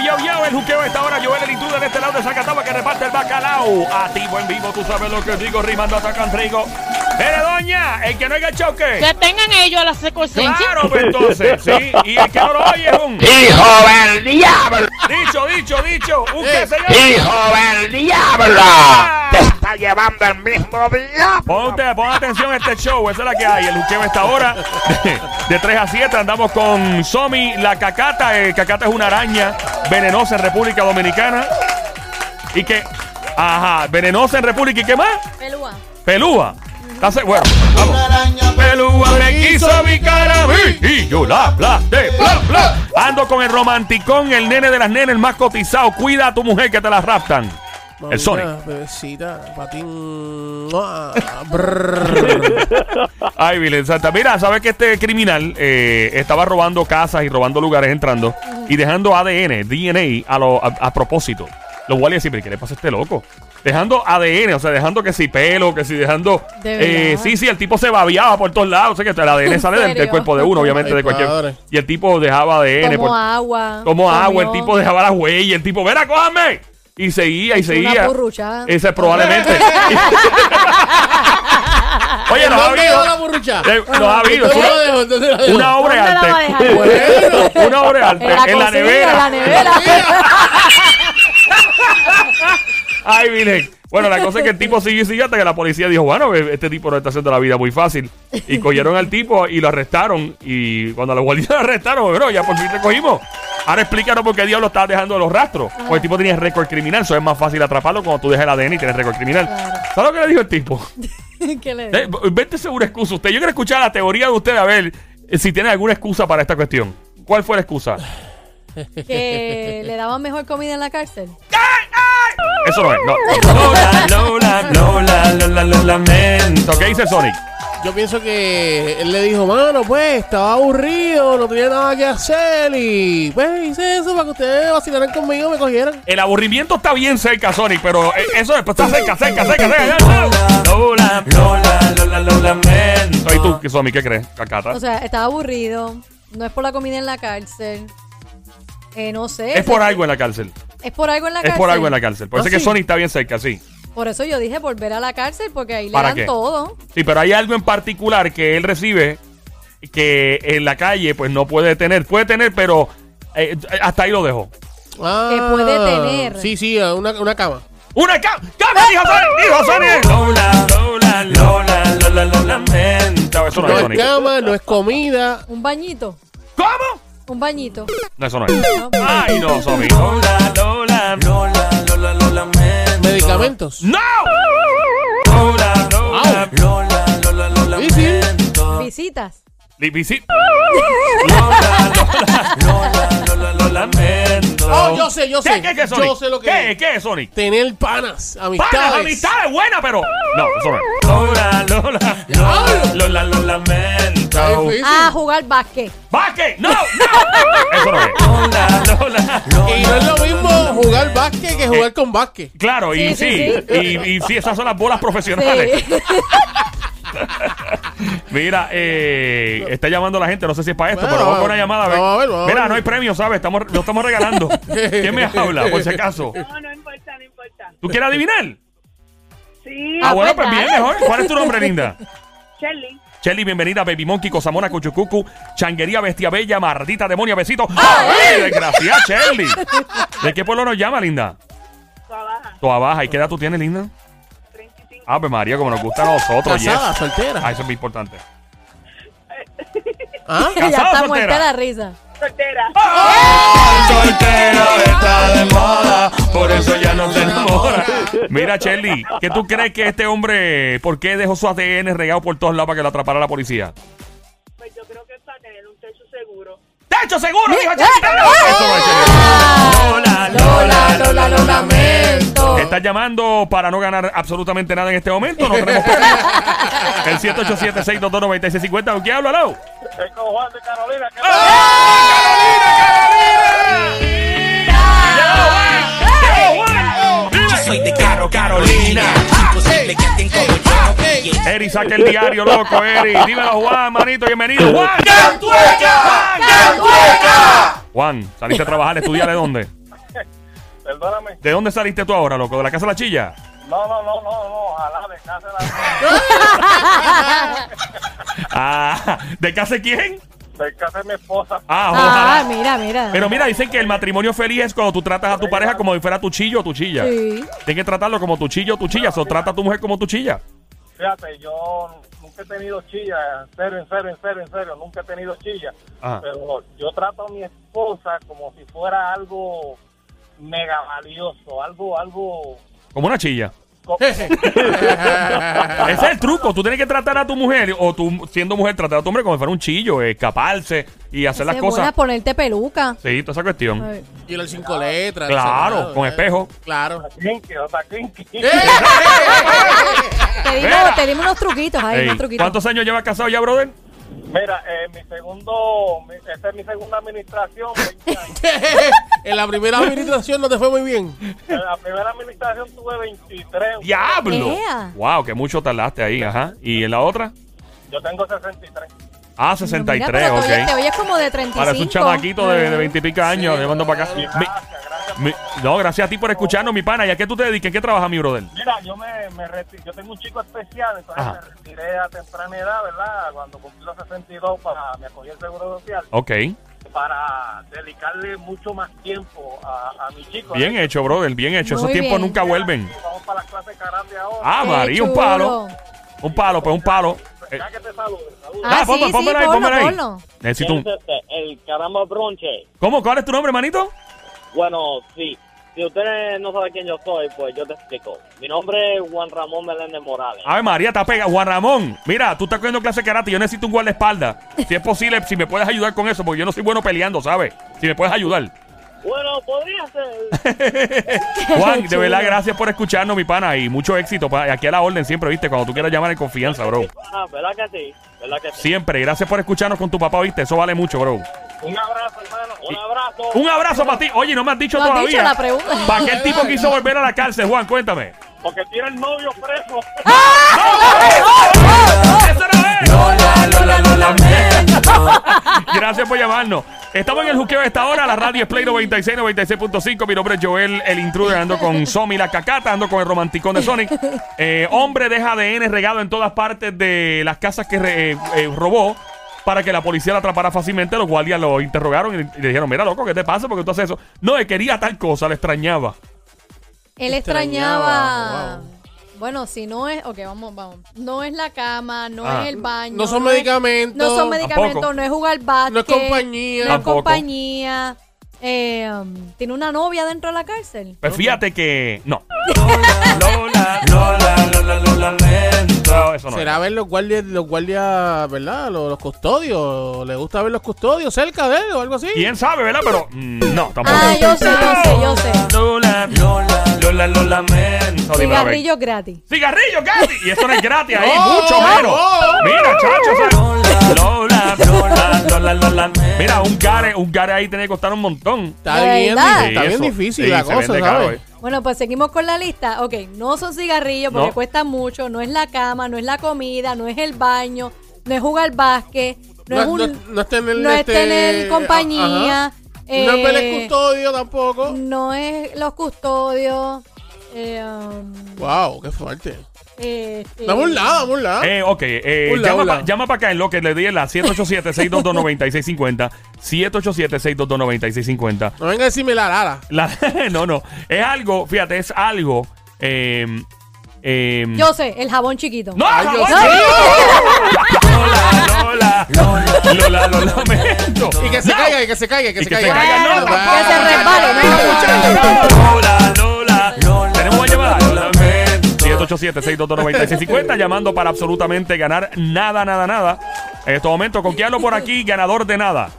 yo, yo, el juqueo a esta hora. Joel el intruder de este lado de Zacataba que reparte el bacalao. A ti, buen vivo, tú sabes lo que digo, rimando atacan trigo. Eres doña, el que no haya choque. Que tengan ellos la secuencia. Claro, pues entonces, sí. Y el que no lo oye es un. ¡Hijo del diablo! Dicho, dicho, dicho. ¿Un qué, señor? ¡Hijo del diablo! ¡Te está llevando el mismo diablo! Ponte, pon atención a este show, esa es la que hay. El juqueo a esta hora, de 3 a 7, andamos con Somi, la cacata. Eh, cacata es una araña venenosa en República Dominicana. Y que, ajá, venenosa en República y qué más? Pelúa. Pelúa. ¿Estás se- Bueno, vamos. Pelúa me quiso mi cara a mí y yo la aplasté. Bla, bla. Ando con el romanticón, el nene de las nenes, el más cotizado. Cuida a tu mujer que te la raptan. El Sonic. Bebecita, patín. Ay, Vilén Santa. Mira, ¿sabes que este criminal eh, estaba robando casas y robando lugares entrando y dejando ADN, DNA a, lo, a, a propósito? Los guardias siempre, ¿qué le pasa a este loco? Dejando ADN, o sea, dejando que si pelo, que si dejando... ¿De eh, sí, sí, el tipo se babiaba por todos lados. O sea, que el ADN ¿En sale del, del cuerpo de uno, obviamente, Ay, de cualquier... padre. Y el tipo dejaba ADN. Como por- agua. como agua, el tipo dejaba las huellas, el tipo, ven a cójame. Y seguía y Una seguía. purruchada. Ese probablemente. Oye, los ha ¿Dónde dejó la habido. burrucha? Eh, Los ha habido. es ¿Dónde una- una obra de ¿Dónde la va a arte. Bueno. Una obra de arte. En la, en la cocina, nevera. En la nevera. Ay, miren. Bueno, la cosa es que el tipo siguió y siguió hasta que la policía dijo, bueno, este tipo no está haciendo la vida muy fácil. Y cogieron al tipo y lo arrestaron. Y cuando los guardias lo arrestaron, bueno, ya por fin te cogimos. Ahora explícanos por qué diablo estás dejando los rastros. Porque el tipo tenía récord criminal. Eso es más fácil atraparlo cuando tú dejas el ADN y tienes récord criminal. Claro. ¿Sabes lo que le dijo el tipo? ¿Qué le Eh, vete segura excusa. Usted, yo quiero escuchar la teoría de usted a ver eh, si tiene alguna excusa para esta cuestión. ¿Cuál fue la excusa? Que le daban mejor comida en la cárcel. Eso no es, no. Lola, Lola, Lola, Lola, lo lamento. ¿Qué dice Sonic? Yo pienso que él le dijo, mano, pues estaba aburrido, no tenía nada que hacer y pues hice eso para que ustedes vacilaran conmigo, me cogieran. El aburrimiento está bien cerca, Sonic, pero eh, eso después está cerca, cerca, cerca, cerca. Lola, Lola, Lola, lo lamento. ¿Y tú, Sonic, qué crees, Cacata? O sea, estaba aburrido. No es por la comida en la cárcel. Eh, no sé. es por algo en la cárcel. Es por algo en la Es cárcel. por algo en la cárcel. Por eso ¿Ah, es que? Sonic está bien cerca, sí. Por eso yo dije volver a la cárcel porque ahí le ¿Para dan qué? todo. Sí, pero hay algo en particular que él recibe que en la calle pues no puede tener. Puede tener, pero eh, hasta ahí lo dejo. Ah, Que puede tener. Sí, sí, una, una cama. ¡Una cama! ¡Cama, dijo Sonic! ¡Dijo Sonic! Lola, Lola, Lola, Lola, lo lamento. Eso no, No es es cama, no es comida. Un bañito. ¿Cómo? Un bañito. No, eso no es. No. Ay, no, Sonic. Lola, Lola, Lola, Lola, lo lamento. Medicamentos. ¡No! Lola, Lola, Lola, Lola, lo Sí, sí. lamento. Visitas. Li- visi- Lola, Lola, Lola, Lola, lo lamento. Oh, yo sé, yo ¿Qué, sé. ¿Qué, qué, Sonic? Yo sé lo que ¿Qué, es. qué es, Sonic? Tener panas, amistades. Panas, amistades buenas, pero. No, eso no es. Lola, Lola, Lola, Lola, lo difícil. Ah, jugar básquet. ¡Basque! ¡No! ¡No! Eso no es. Lola, Lola, Y no es lo mismo jugar básquet que jugar con básquet. Claro, y sí, Sí, sí, Y, y sí, esas son las bolas profesionales. Sí. Mira, eh, está llamando la gente, no sé si es para esto, Bueno, pero vamos con una llamada. a ver. vamos a ver, vamos a Mira, ver. no hay premio, ¿sabes? Estamos, lo estamos regalando. ¿Quién me habla, por si acaso? No, no importa, no importa. ¿Tú quieres adivinar? Sí, Ah, bueno, pues pues bien, dale. mejor. ¿Cuál es tu nombre, linda? Shelly. Shelly, bienvenida, Baby Monkey, Cosamona, Cuchucucu, Changuería, Bestia Bella, Mardita, Demonia, Besito. ¡Ay, desgraciada, Shelly! ¿De qué pueblo nos llama, linda? Toda baja. Toa Baja. ¿Y qué edad tú tienes, linda? 35. Ave María, como nos gusta a nosotros. Casada, yes. soltera. Ah, eso es muy importante. ¿Ah? ya ¿Casada o está soltera? muerta la risa. Soltera. Soltero está de moda, por eso ya no se enamora. Mira, Shelly, ¿qué tú crees que este hombre, por qué dejó su ADN regado por todos lados para que lo atrapara la policía? Pues yo creo que es para tener un techo seguro. ¡Techo seguro! dijo es Shelly. Lola, Lola, Lola, lo lamento. ¿Estás llamando para no ganar absolutamente nada en este momento? No tenemos. El 787-622-9650. ¿Con quién hablo, Lau? Es con Juan de Carolina. Que Yo soy de Caro Carolina. Imposible que alguien como yo. Eri, saca el diario, loco, Eri. Dímelo, Juan, manito, bienvenido. ¡Juan! ¡Cantueca! ¡Cantueca! Juan, saliste a trabajar, ¿estudiar de dónde? perdóname. ¿De dónde saliste tú ahora, loco? ¿De la casa de la chilla? No, no, no, no, no, ojalá de casa de la... Ah, ¿de casa de quién? de casa de mi esposa. Ah, Ah, ojalá. mira, mira. Pero mira, dicen que el matrimonio feliz es cuando tú tratas a tu pareja como si fuera tu chillo o tu chilla. Sí. Tienes que tratarlo como tu chillo o tu chilla. O trata a tu mujer como tu chilla. Fíjate, yo nunca he tenido chilla, en serio, en serio, en serio, en serio, nunca he tenido chilla. Ajá. Pero yo trato a mi esposa como si fuera algo mega valioso, algo, algo... Como una chilla. co- Ese es el truco. Tú tienes que tratar a tu mujer, o tú siendo mujer, tratar a tu hombre como si fuera un chillo, escaparse y hacer las cosas. buena ponerte peluca. Sí, toda esa cuestión. Ay. Y las cinco letras. Claro, con eh, espejo. Claro. Kinky. Te dimos, te dimos unos truquitos ahí, unos truquitos. ¿Cuántos años llevas casado ya, brother? Mira, eh, mi segundo, mi- esta es mi segunda administración, 20 años. en la primera administración no te fue muy bien. En la primera administración tuve 23. ¡Diablo! Ea. Wow, que mucho tardaste ahí, ajá. ¿Y en la otra? Yo tengo 63. Ah, Mira, 63, pero te oyes- ok. Te oyes como de 35. Parece un chamaquito de, de 20 y pico años, Sí, llevando para acá. Mi-. Mi- no, gracias a ti por escucharnos, mi pana. ¿Y a qué tú te dedicas? ¿En qué trabajas, mi brother? Mira, yo me, me reti- yo tengo un chico especial, entonces Ajá. me retiré a temprana edad, ¿verdad? Cuando cumplí los 62 para me acogí el seguro social Ok. para dedicarle mucho más tiempo a, a mi chico. Bien ¿eh? hecho, brother, bien hecho. Esos Muy tiempos bien. nunca vuelven. Vamos para la clase de karate ahora. Ah, Qué María, un palo. Un palo, pues un palo. Eh, Ya que te salude, salude. Ah, ponme- sí, ahí, ponlo, pómelo ahí. ponlo. Necesito un... El caramba bronche. ¿Cómo? ¿Cuál es tu nombre, manito? Bueno, sí. Si ustedes no saben quién yo soy, pues yo te explico. Mi nombre es Juan Ramón Meléndez Morales. Ave María, te pega. Juan Ramón, mira, tú estás cogiendo clase de karate. Yo necesito un guardaespaldas. Si es posible, si me puedes ayudar con eso, porque yo no soy bueno peleando, ¿sabes? Si me puedes ayudar. Bueno, podría ser. Juan, de verdad, gracias por escucharnos, mi pana. Y mucho éxito. pa- Aquí a la orden siempre, ¿viste? Cuando tú quieras llamar en confianza, bro. Ah, ¿verdad que sí? ¿Verdad que sí? Siempre. Gracias por escucharnos con tu papá, ¿viste? Eso vale mucho, bro. Un abrazo, hermano. Un abrazo. Un abrazo para ti. Oye, no me has dicho No has todavía. dicho la pregunta. ¿Para qué el tipo quiso volver a la cárcel, Juan? Cuéntame. Porque tiene el novio preso. Gracias por llamarnos. Estamos en el juqueo de esta hora. La radio es Play 96, 96.5. Mi nombre es Joel, el intruder. Ando con Somi la cacata. Ando con el romanticón de Sonic. Eh, hombre deja ADN regado en todas partes de las casas que re- eh, eh, robó para que la policía la atrapara fácilmente. Los guardias lo interrogaron y le dijeron: Mira, loco, ¿qué te pasa? Porque tú haces eso. No, él quería tal cosa, le extrañaba. Él Extrañaba, extrañaba. Bueno, si no es. Ok, vamos, vamos. No es la cama, no Ah. es el baño. No son es- medicamentos. no son medicamentos, Tampoco. no es jugar básquet. No es compañía. No es Tampoco. compañía. Eh, um, ¿Tiene una novia dentro de la cárcel? Pues fíjate que. No. Lento. Eso no. es. ¿Será ver los guardias, los guardias, ¿verdad? Los, los custodios. ¿Le gusta ver los custodios cerca de él o algo así? ¿Quién sabe, verdad? Pero mm, no, tampoco. Ah, yo sé, yo sé, yo sé. Lola, Lola, Lola, lo lamento. Dime, a ver. Cigarrillos gratis. Cigarrillo gratis. Y eso no es gratis ahí, Oh, mucho menos. oh. Mira, chacho. Lola, Lola, Lola, Lola. Mira, un gare, un gare ahí tiene que costar un montón. Está ¿De bien, está bien difícil sí, la cosa, ¿sabes? Bueno, pues seguimos con la lista. Ok, no son cigarrillos porque No. cuestan mucho, no es la cama, no es la comida, no es el baño, no es jugar básquet, no, No, es un... no- no es tener, es este, tener compañía. No es ver el eh, custodio tampoco. No es los custodios. Eh, um, Wow, qué fuerte. Eh, eh, Dame un lado, dame un lado. Eh, ok, eh, Hola, llama, hola. pa- llama para acá en lo que le di en la 787-622-9650. 787-622-9650. No venga a decirme la Lara. La- no, no. Es algo, fíjate, es algo. Eh, eh, Yo sé, el jabón chiquito. ¡No! Ay, yo jabón! sé. Lola, Lola, Lola, lo lamento. Y que se No. caiga, y que se caiga, y que Y se que se caiga. que se resbale, no Lola, Lola, Lola. 787-622-9650 llamando para absolutamente ganar nada, nada, nada. En este momento, ¿con quién hablo por aquí? Ganador de nada.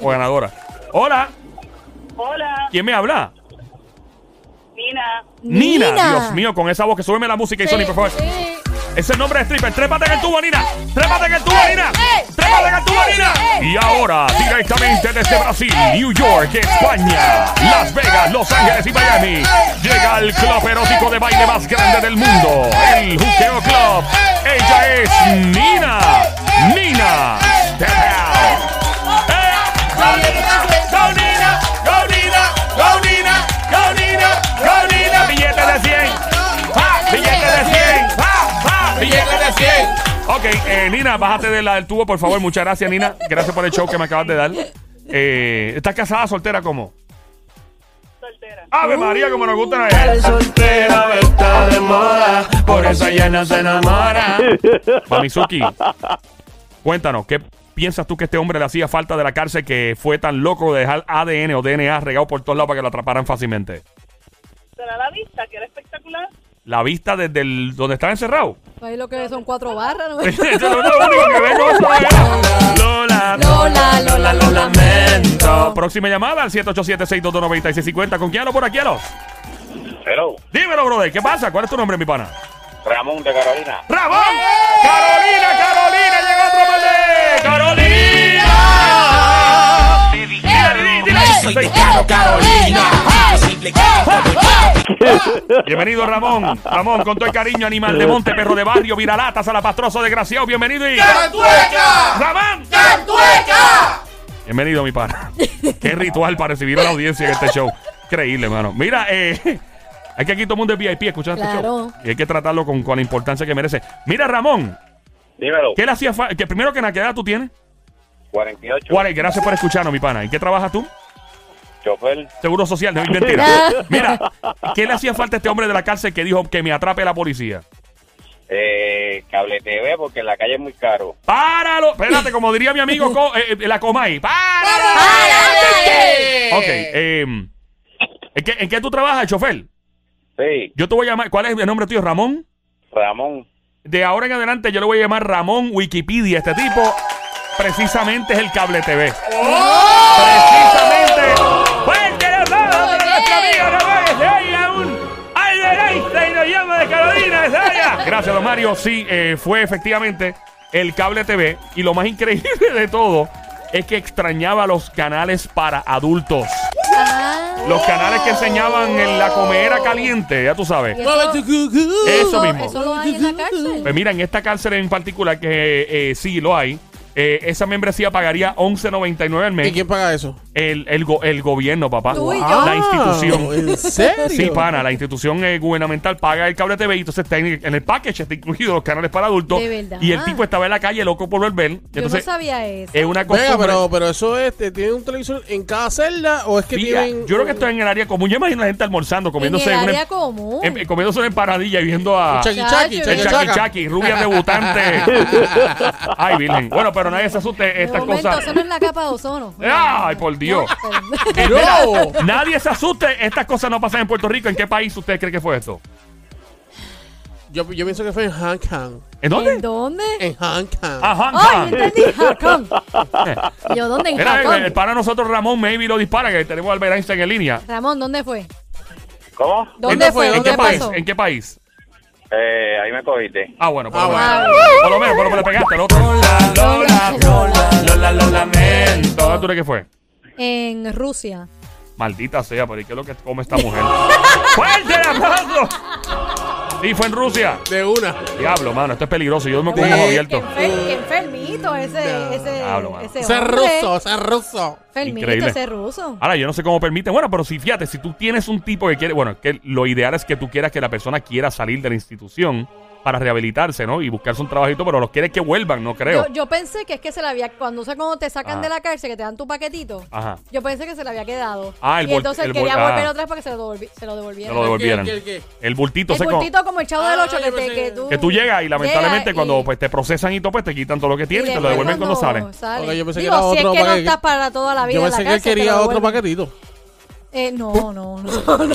o ganadora. Hola, Hola, ¿quién me habla? Nina. Nina. Dios mío, con esa voz que súbeme la música y Sony, por favor. Sí. Ese es el nombre de stripper. Trépate en el tubo, Nina. Trépate en el tubo, Nina. Trépate en el tubo, Nina. Y ahora, directamente desde Brasil, New York, España, Las Vegas, Los Ángeles y Miami, llega el club erótico de baile más grande del mundo, el Juqueo Club. Ella es. Nina. Ok, eh, Nina, bájate de la- del tubo, por favor. Muchas gracias, Nina. Gracias por el show que me acabas de dar. Eh, ¿Estás casada, soltera, cómo? Soltera. Ave María, como nos gusta a ella. soltera está de moda, por eso ella no se enamora. Mamizuki, cuéntanos, ¿qué piensas tú que este hombre le hacía falta de la cárcel que fue tan loco de dejar ADN o DNA regado por todos lados para que lo atraparan fácilmente? ¿Será la vista, que era espectacular? La vista desde el, donde estaba encerrado. Ahí lo que son cuatro barras, ¿no? Eso es lo único que a saber. Lola, Lola, Lola, lo lamento. Próxima llamada al 787-622-9650. ¿Con quién hablo por aquí, Alos? Hello, Dímelo, brother. ¿Qué pasa? ¿Cuál es tu nombre, mi pana? Ramón de Carolina. ¡Ramón! ¡Carolina, Carolina! Soy dile. de Caro Carolina. Bienvenido, Ramón. Ramón, con todo el cariño, animal de monte, perro de barrio, viralatas, salapastroso, desgraciado. Bienvenido y... ¡Ramón! Bienvenido, mi pana. Qué ritual para recibir a la audiencia en este show. Increíble, hermano. Mira, eh... Hay que aquí todo el mundo es VIP escuchando este show. Y hay que tratarlo con, con la importancia que merece. Mira, Ramón, Dímelo. ¿qué le hacía falta? Que primero que nada, ¿qué edad tú tienes? 48. Juárez, gracias por escucharnos, mi pana. ¿En qué trabajas tú? Chofer. Seguro social, no es mentira. Mira, ¿qué le hacía falta a este hombre de la cárcel que dijo que me atrape la policía? Eh, cable TV, porque en la calle es muy caro. ¡Páralo! Espérate, como diría mi amigo Co- eh, eh, la Comay. ¡Páralo! Ok, eh, ¿en, qué, ¿en qué tú trabajas, chofer? Sí, Yo te voy a llamar. ¿Cuál es el nombre tuyo? ¿Ramón? Ramón. De ahora en adelante yo le voy a llamar Ramón Wikipedia. Este tipo precisamente es el cable TV. Gracias, don Mario. Sí, eh, fue efectivamente el cable TV. Y lo más increíble de todo es que extrañaba los canales para adultos. Ah, Los canales que enseñaban en la comedera caliente, ya tú sabes. Eso mismo. eso lo hay en la cárcel. Pues mira, en esta cárcel en particular, que eh, sí lo hay, eh, esa membresía pagaría 11.99 al ¿Y mes. quién paga eso? El, el, go- el gobierno, papá. Tú y yo. La institución. ¿En serio? Sí, pana, la institución eh, gubernamental paga el cable TV y entonces está en, en el package está incluido los canales para adultos. De verdad. Y el tipo estaba en la calle loco por volver. Yo Entonces, no sabía eso. es una Venga, costumbre. pero, pero eso es, ¿te- ¿tiene un televisor en cada celda o es que Mira, tienen...? yo creo que esto es en el área común. Yo imagino a la gente almorzando, comiéndose en el una- área común. em- comiéndose una empanadilla y viendo a Chaki Chacho, Chaki, el Chaki. Chaki, rubia debutante. Ay, Virgen. Bueno, pero nadie se asuste de estas momento, cosas. eso no es la capa de ozono. Ay, por Dios. No. nadie se asuste. Estas cosas no pasan en Puerto Rico. ¿En qué país usted cree que fue esto? Yo, yo pienso que fue en Hong Kong. ¿En dónde? ¿En dónde? En Hong Kong. Ajá. Ay, entendí. Jacón. Yo, ¿dónde en Era el, Jacón? el pana nosotros, Ramón, maybe lo dispara, que tenemos a Albert Einstein en línea. Ramón, ¿dónde fue? ¿Cómo? ¿Dónde ¿En fue? ¿En ¿Dónde qué país? pasó? ¿En qué país? Eh, ahí me cogiste. Ah, bueno, por Ah, lo bueno. menos. Por lo menos, por lo menos le pegaste al otro. Lola, Lola, Lola, Lola, lo lamento. ¿Dónde tú crees que fue? En Rusia. Maldita sea, pero ¿y qué es lo que come esta mujer? ¡Fuerte el aplauso! Sí, fue en Rusia. De una. Diablo, mano, esto es peligroso. Yo me con ojos Qué, abiertos. enfer- qué enfermito ese, ese, Diablo, mano. ese Ese hombre. ruso, ese ruso. Increíble. ese ruso. Ahora, yo no sé cómo permite. Bueno, pero si fíjate, si tú tienes un tipo que quiere. Bueno, que lo ideal es que tú quieras que la persona quiera salir de la institución para rehabilitarse, ¿no? Y buscarse un trabajito, pero los quieres que vuelvan, no creo. Yo, yo pensé que es que se le había, cuando, o sea, cuando te sacan Ah. de la cárcel, que te dan tu paquetito, Ajá. yo pensé que se le había quedado. Ah, el y entonces el quería volver ah. otra vez para que se lo, devolvi- se lo devolvieran. Se lo devolvieran. ¿Qué, qué, qué? El bultito el se bultito como el chavo del Ah, 8 que, te, que que- tú... Que tú llegas y lamentablemente cuando y- pues te procesan y todo, pues te quitan todo lo que y tienes y te lo devuelven cuando sale. sale. Ok, yo pensé que Digo, era si otro es que no estás para toda la vida Yo en la pensé que te quería otro paquetito. Eh, no, no, no. no.